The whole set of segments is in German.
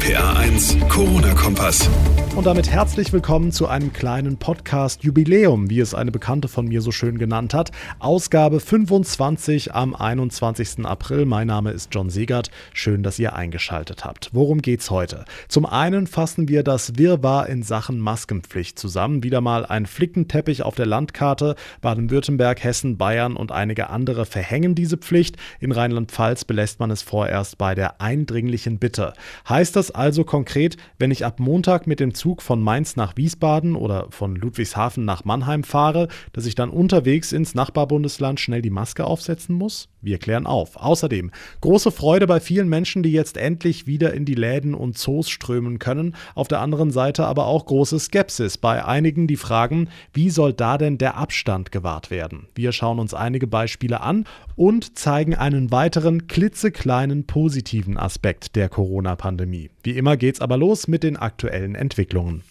RPA 1, Corona-Kompass. Und damit herzlich willkommen zu einem kleinen Podcast-Jubiläum, wie es eine Bekannte von mir so schön genannt hat. Ausgabe 25 am 21. April. Mein Name ist John Segert. Schön, dass ihr eingeschaltet habt. Worum geht's heute? Zum einen fassen wir das Wirrwarr in Sachen Maskenpflicht zusammen. Wieder mal ein Flickenteppich auf der Landkarte. Baden-Württemberg, Hessen, Bayern und einige andere verhängen diese Pflicht. In Rheinland-Pfalz belässt man es vorerst bei der eindringlichen Bitte. Heißt das also konkret, wenn ich ab Montag mit dem Zug von Mainz nach Wiesbaden oder von Ludwigshafen nach Mannheim fahre, dass ich dann unterwegs ins Nachbarbundesland schnell die Maske aufsetzen muss? Wir klären auf. Außerdem große Freude bei vielen Menschen, die jetzt endlich wieder in die Läden und Zoos strömen können. Auf der anderen Seite aber auch große Skepsis bei einigen, die fragen, wie soll da denn der Abstand gewahrt werden? Wir schauen uns einige Beispiele an und zeigen einen weiteren klitzekleinen positiven Aspekt der Corona-Pandemie. Wie immer geht's aber los mit den aktuellen Entwicklungen.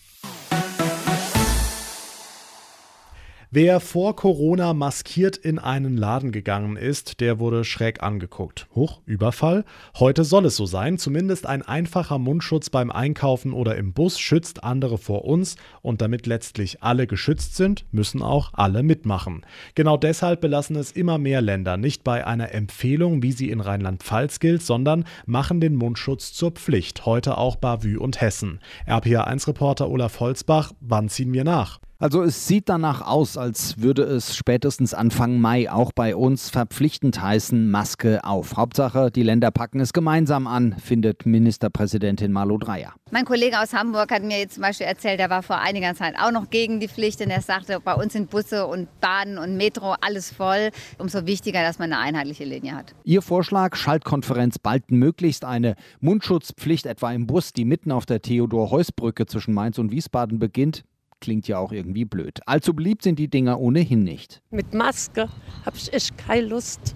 Wer vor Corona maskiert in einen Laden gegangen ist, der wurde schräg angeguckt. Huch, Überfall? Heute soll es so sein. Zumindest ein einfacher Mundschutz beim Einkaufen oder im Bus schützt andere vor uns. Und damit letztlich alle geschützt sind, müssen auch alle mitmachen. Genau deshalb belassen es immer mehr Länder nicht bei einer Empfehlung, wie sie in Rheinland-Pfalz gilt, sondern machen den Mundschutz zur Pflicht. Heute auch Bavü und Hessen. RPA1-Reporter Olaf Holzbach, wann ziehen wir nach? Also es sieht danach aus, als würde es spätestens Anfang Mai auch bei uns verpflichtend heißen, Maske auf. Hauptsache, die Länder packen es gemeinsam an, findet Ministerpräsidentin Malu Dreyer. Mein Kollege aus Hamburg hat mir jetzt zum Beispiel erzählt, er war vor einiger Zeit auch noch gegen die Pflicht und er sagte, bei uns sind Busse und Bahnen und Metro alles voll. Umso wichtiger, dass man eine einheitliche Linie hat. Ihr Vorschlag, Schaltkonferenz bald möglichst eine Mundschutzpflicht etwa im Bus, die mitten auf der Theodor-Heuss-Brücke zwischen Mainz und Wiesbaden beginnt, klingt ja auch irgendwie blöd. Allzu beliebt sind die Dinger ohnehin nicht. Mit Maske habe ich echt keine Lust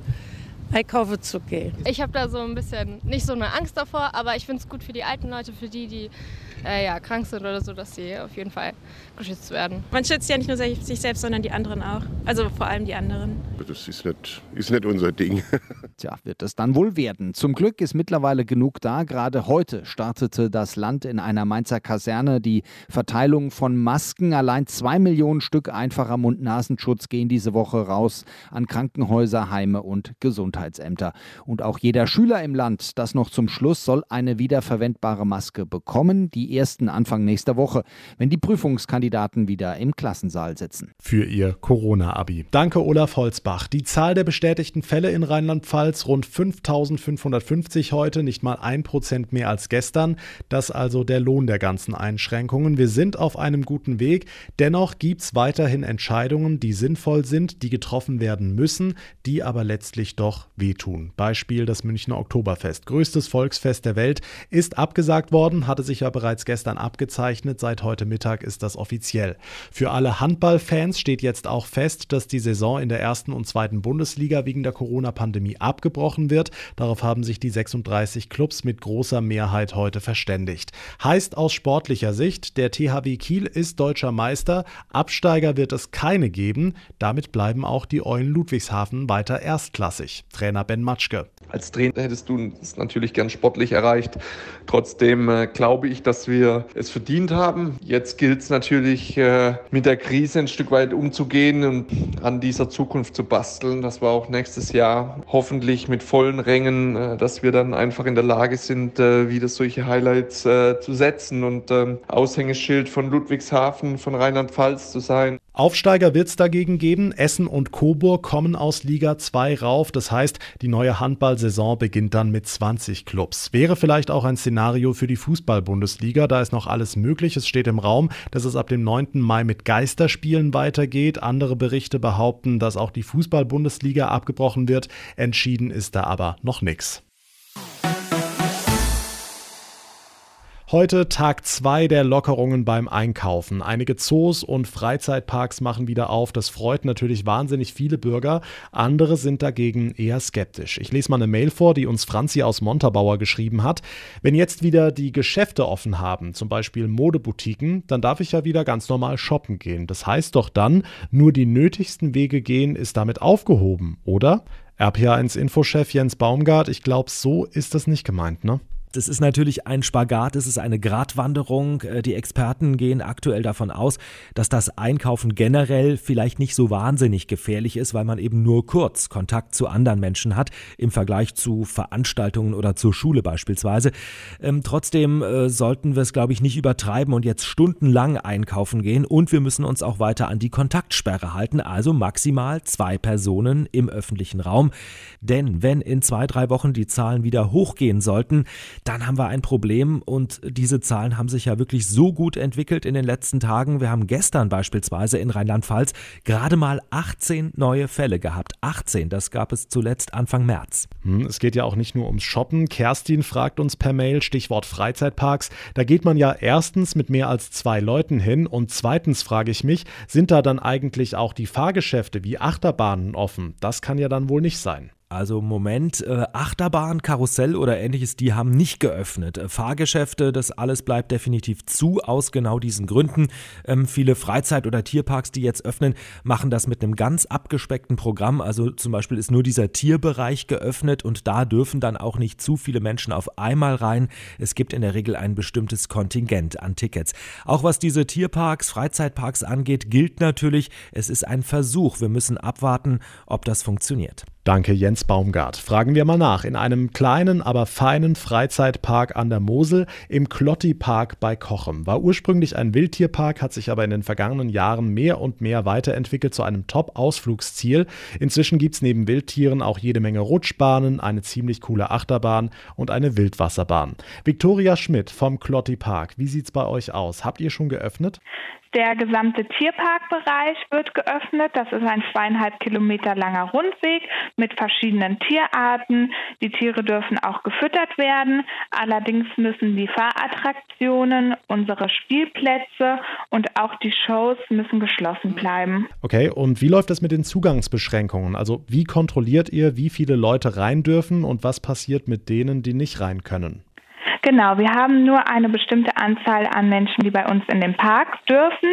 einkaufen zu gehen. Ich habe da so ein bisschen nicht so eine Angst davor, aber ich finde es gut für die alten Leute, für die, die äh, ja, krank sind oder so, dass sie auf jeden Fall geschützt werden. Man schützt ja nicht nur sich selbst, sondern die anderen auch. Also vor allem die anderen. Das ist nicht, ist nicht unser Ding. Tja, wird es dann wohl werden. Zum Glück ist mittlerweile genug da. Gerade heute startete das Land in einer Mainzer Kaserne die Verteilung von Masken. Allein zwei Millionen Stück einfacher Mund-Nasenschutz gehen diese Woche raus an Krankenhäuser, Heime und Gesundheitsämter. Und auch jeder Schüler im Land, das noch zum Schluss, soll eine wiederverwendbare Maske bekommen. Die ersten Anfang nächster Woche, wenn die Prüfungskandidaten wieder im Klassensaal sitzen. Für ihr Corona-Abi. Danke, Olaf Holzbach. Die Zahl der bestätigten Fälle in Rheinland-Pfalz rund 5550 heute, nicht mal ein Prozent mehr als gestern. Das also der Lohn der ganzen Einschränkungen. Wir sind auf einem guten Weg. Dennoch gibt es weiterhin Entscheidungen, die sinnvoll sind, die getroffen werden müssen, die aber letztlich doch wehtun. Beispiel das Münchner Oktoberfest. Größtes Volksfest der Welt ist abgesagt worden, hatte sich ja bereits bereits gestern abgezeichnet. Seit heute Mittag ist das offiziell. Für alle Handballfans steht jetzt auch fest, dass die Saison in der ersten und zweiten Bundesliga wegen der Corona-Pandemie abgebrochen wird. Darauf haben sich die 36 Clubs mit großer Mehrheit heute verständigt. Heißt aus sportlicher Sicht, der THW Kiel ist deutscher Meister. Absteiger wird es keine geben. Damit bleiben auch die Eulen Ludwigshafen weiter erstklassig. Trainer Ben Matschke. Als Trainer hättest du es natürlich gern sportlich erreicht. Trotzdem äh, glaube ich, dass wir es verdient haben. Jetzt gilt es natürlich, äh, mit der Krise ein Stück weit umzugehen und an dieser Zukunft zu basteln. Das war auch nächstes Jahr hoffentlich mit vollen Rängen, äh, dass wir dann einfach in der Lage sind, äh, wieder solche Highlights äh, zu setzen und ähm, Aushängeschild von Ludwigshafen, von Rheinland-Pfalz zu sein. Aufsteiger wird es dagegen geben. Essen und Coburg kommen aus Liga 2 rauf. Das heißt, die neue Handballsaison beginnt dann mit 20 Clubs. Wäre vielleicht auch ein Szenario für die Fußball-Bundesliga. Da ist noch alles möglich. Es steht im Raum, dass es ab dem 9. Mai mit Geisterspielen weitergeht. Andere Berichte behaupten, dass auch die Fußball-Bundesliga abgebrochen wird. Entschieden ist da aber noch nichts. Heute Tag 2 der Lockerungen beim Einkaufen. Einige Zoos und Freizeitparks machen wieder auf. Das freut natürlich wahnsinnig viele Bürger. Andere sind dagegen eher skeptisch. Ich lese mal eine Mail vor, die uns Franzi aus Montabaur geschrieben hat. Wenn jetzt wieder die Geschäfte offen haben, zum Beispiel Modeboutiquen, dann darf ich ja wieder ganz normal shoppen gehen. Das heißt doch dann, nur die nötigsten Wege gehen ist damit aufgehoben, oder? RPA1 Infochef Jens Baumgart, ich glaube, so ist das nicht gemeint, ne? Das ist natürlich ein Spagat, es ist eine Gratwanderung. Äh, die Experten gehen aktuell davon aus, dass das Einkaufen generell vielleicht nicht so wahnsinnig gefährlich ist, weil man eben nur kurz Kontakt zu anderen Menschen hat, im Vergleich zu Veranstaltungen oder zur Schule beispielsweise. Ähm, trotzdem äh, sollten wir es, glaube ich, nicht übertreiben und jetzt stundenlang einkaufen gehen und wir müssen uns auch weiter an die Kontaktsperre halten, also maximal zwei Personen im öffentlichen Raum. Denn wenn in zwei, drei Wochen die Zahlen wieder hochgehen sollten, dann haben wir ein Problem und diese Zahlen haben sich ja wirklich so gut entwickelt in den letzten Tagen. Wir haben gestern beispielsweise in Rheinland-Pfalz gerade mal 18 neue Fälle gehabt. 18, das gab es zuletzt Anfang März. Hm, es geht ja auch nicht nur ums Shoppen. Kerstin fragt uns per Mail, Stichwort Freizeitparks. Da geht man ja erstens mit mehr als zwei Leuten hin und zweitens frage ich mich, sind da dann eigentlich auch die Fahrgeschäfte wie Achterbahnen offen? Das kann ja dann wohl nicht sein. Also Moment, äh, Achterbahn, Karussell oder ähnliches, die haben nicht geöffnet. Äh, Fahrgeschäfte, das alles bleibt definitiv zu, aus genau diesen Gründen. Ähm, viele Freizeit- oder Tierparks, die jetzt öffnen, machen das mit einem ganz abgespeckten Programm. Also zum Beispiel ist nur dieser Tierbereich geöffnet und da dürfen dann auch nicht zu viele Menschen auf einmal rein. Es gibt in der Regel ein bestimmtes Kontingent an Tickets. Auch was diese Tierparks, Freizeitparks angeht, gilt natürlich, es ist ein Versuch. Wir müssen abwarten, ob das funktioniert. Danke, Jens Baumgart. Fragen wir mal nach. In einem kleinen, aber feinen Freizeitpark an der Mosel im Klotti-Park bei Kochem. War ursprünglich ein Wildtierpark, hat sich aber in den vergangenen Jahren mehr und mehr weiterentwickelt zu einem Top-Ausflugsziel. Inzwischen gibt es neben Wildtieren auch jede Menge Rutschbahnen, eine ziemlich coole Achterbahn und eine Wildwasserbahn. Viktoria Schmidt vom Klotti-Park. Wie sieht's bei euch aus? Habt ihr schon geöffnet? Der gesamte Tierparkbereich wird geöffnet. Das ist ein zweieinhalb Kilometer langer Rundweg mit verschiedenen Tierarten. Die Tiere dürfen auch gefüttert werden. Allerdings müssen die Fahrattraktionen, unsere Spielplätze und auch die Shows müssen geschlossen bleiben. Okay, und wie läuft das mit den Zugangsbeschränkungen? Also wie kontrolliert ihr, wie viele Leute rein dürfen und was passiert mit denen, die nicht rein können? Genau, wir haben nur eine bestimmte Anzahl an Menschen, die bei uns in den Park dürfen.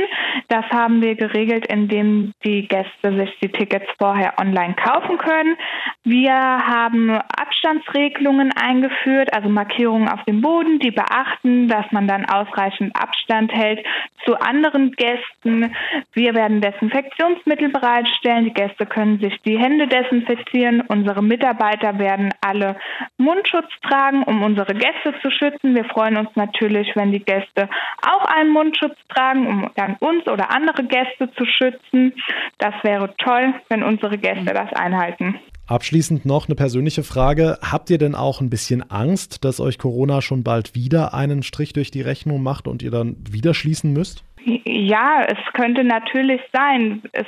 Das haben wir geregelt, indem die Gäste sich die Tickets vorher online kaufen können. Wir haben Abstandsregelungen eingeführt, also Markierungen auf dem Boden, die beachten, dass man dann ausreichend Abstand hält zu anderen Gästen. Wir werden Desinfektionsmittel bereitstellen. Die Gäste können sich die Hände desinfizieren. Unsere Mitarbeiter werden alle Mundschutz tragen, um unsere Gäste zu schützen. Wir freuen uns natürlich, wenn die Gäste auch einen Mundschutz tragen, um dann uns oder andere Gäste zu schützen. Das wäre toll, wenn unsere Gäste das einhalten. Abschließend noch eine persönliche Frage. Habt ihr denn auch ein bisschen Angst, dass euch Corona schon bald wieder einen Strich durch die Rechnung macht und ihr dann wieder schließen müsst? Ja, es könnte natürlich sein. Es,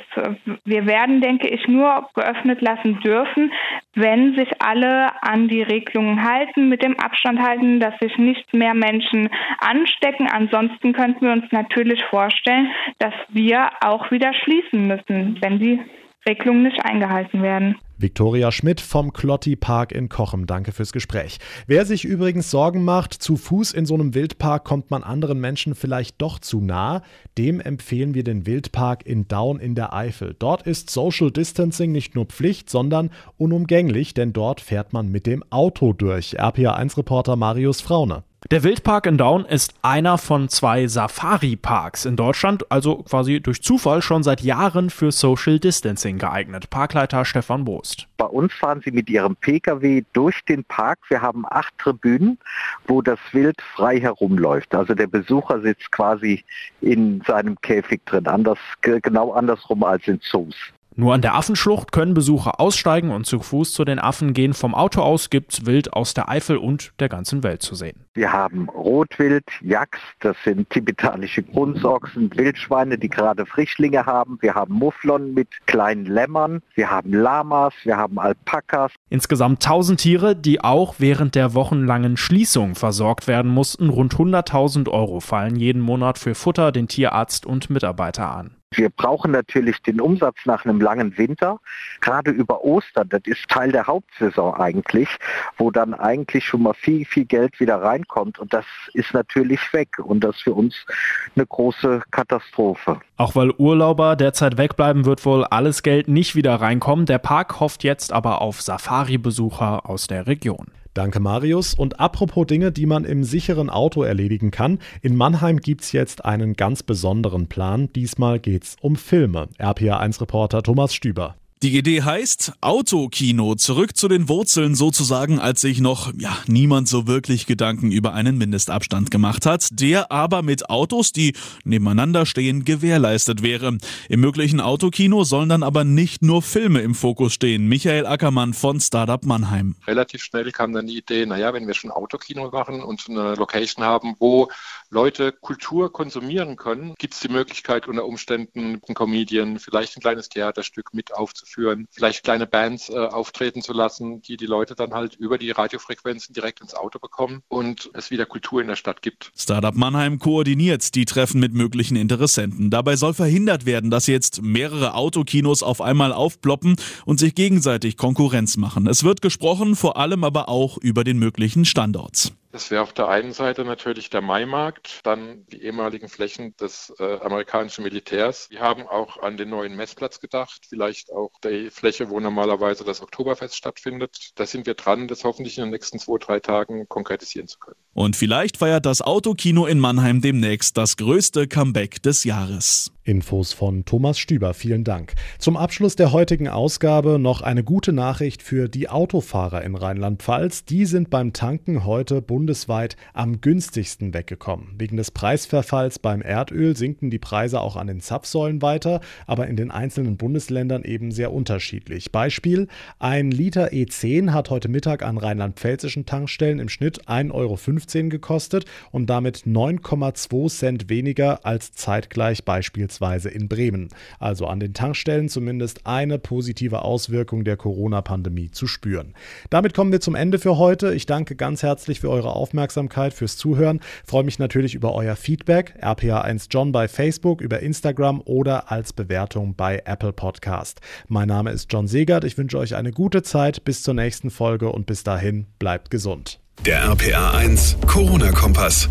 wir werden, denke ich, nur geöffnet lassen dürfen, wenn sich alle an die Regelungen halten, mit dem Abstand halten, dass sich nicht mehr Menschen anstecken. Ansonsten könnten wir uns natürlich vorstellen, dass wir auch wieder schließen müssen, wenn die Regelungen nicht eingehalten werden. Viktoria Schmidt vom Klotti Park in Kochem. Danke fürs Gespräch. Wer sich übrigens Sorgen macht, zu Fuß in so einem Wildpark kommt man anderen Menschen vielleicht doch zu nah, dem empfehlen wir den Wildpark in Daun in der Eifel. Dort ist Social Distancing nicht nur Pflicht, sondern unumgänglich, denn dort fährt man mit dem Auto durch. RPA1-Reporter Marius Fraune. Der Wildpark in Daun ist einer von zwei Safari-Parks in Deutschland, also quasi durch Zufall schon seit Jahren für Social Distancing geeignet. Parkleiter Stefan Boost. Bei uns fahren sie mit ihrem Pkw durch den Park. Wir haben acht Tribünen, wo das Wild frei herumläuft. Also der Besucher sitzt quasi in seinem Käfig drin, anders, genau andersrum als in Zoos. Nur an der Affenschlucht können Besucher aussteigen und zu Fuß zu den Affen gehen. Vom Auto aus gibt's Wild aus der Eifel und der ganzen Welt zu sehen. Wir haben Rotwild, Yaks, das sind tibetanische Grunzochsen, Wildschweine, die gerade Frischlinge haben. Wir haben Mufflon mit kleinen Lämmern. Wir haben Lamas, wir haben Alpakas. Insgesamt 1000 Tiere, die auch während der wochenlangen Schließung versorgt werden mussten. Rund 100.000 Euro fallen jeden Monat für Futter, den Tierarzt und Mitarbeiter an. Wir brauchen natürlich den Umsatz nach einem langen Winter, gerade über Ostern. Das ist Teil der Hauptsaison eigentlich, wo dann eigentlich schon mal viel, viel Geld wieder reinkommt. Und das ist natürlich weg. Und das ist für uns eine große Katastrophe. Auch weil Urlauber derzeit wegbleiben, wird wohl alles Geld nicht wieder reinkommen. Der Park hofft jetzt aber auf Safari-Besucher aus der Region. Danke, Marius. Und apropos Dinge, die man im sicheren Auto erledigen kann. In Mannheim gibt es jetzt einen ganz besonderen Plan. Diesmal geht es um Filme. RPA1-Reporter Thomas Stüber. Die Idee heißt Autokino, zurück zu den Wurzeln sozusagen, als sich noch ja, niemand so wirklich Gedanken über einen Mindestabstand gemacht hat, der aber mit Autos, die nebeneinander stehen, gewährleistet wäre. Im möglichen Autokino sollen dann aber nicht nur Filme im Fokus stehen. Michael Ackermann von Startup Mannheim. Relativ schnell kam dann die Idee, naja, wenn wir schon Autokino machen und eine Location haben, wo Leute Kultur konsumieren können, gibt es die Möglichkeit unter Umständen einen Comedian, vielleicht ein kleines Theaterstück mit aufzuführen führen, vielleicht kleine Bands äh, auftreten zu lassen, die die Leute dann halt über die Radiofrequenzen direkt ins Auto bekommen und es wieder Kultur in der Stadt gibt. Startup Mannheim koordiniert die Treffen mit möglichen Interessenten. Dabei soll verhindert werden, dass jetzt mehrere Autokinos auf einmal aufploppen und sich gegenseitig Konkurrenz machen. Es wird gesprochen, vor allem aber auch über den möglichen Standort. Das wäre auf der einen Seite natürlich der Maimarkt, dann die ehemaligen Flächen des äh, amerikanischen Militärs. Wir haben auch an den neuen Messplatz gedacht, vielleicht auch die Fläche, wo normalerweise das Oktoberfest stattfindet. Da sind wir dran, das hoffentlich in den nächsten zwei, drei Tagen konkretisieren zu können. Und vielleicht feiert das Autokino in Mannheim demnächst das größte Comeback des Jahres. Infos von Thomas Stüber, vielen Dank. Zum Abschluss der heutigen Ausgabe noch eine gute Nachricht für die Autofahrer in Rheinland-Pfalz. Die sind beim Tanken heute bundesweit am günstigsten weggekommen. Wegen des Preisverfalls beim Erdöl sinken die Preise auch an den Zapfsäulen weiter, aber in den einzelnen Bundesländern eben sehr unterschiedlich. Beispiel: Ein Liter E10 hat heute Mittag an rheinland-pfälzischen Tankstellen im Schnitt 1,15 Euro gekostet und damit 9,2 Cent weniger als zeitgleich beispielsweise beispielsweise in Bremen. Also an den Tankstellen zumindest eine positive Auswirkung der Corona-Pandemie zu spüren. Damit kommen wir zum Ende für heute. Ich danke ganz herzlich für eure Aufmerksamkeit, fürs Zuhören. Freue mich natürlich über euer Feedback. RPA1 John bei Facebook, über Instagram oder als Bewertung bei Apple Podcast. Mein Name ist John Segert. Ich wünsche euch eine gute Zeit. Bis zur nächsten Folge und bis dahin bleibt gesund. Der RPA1 Corona-Kompass.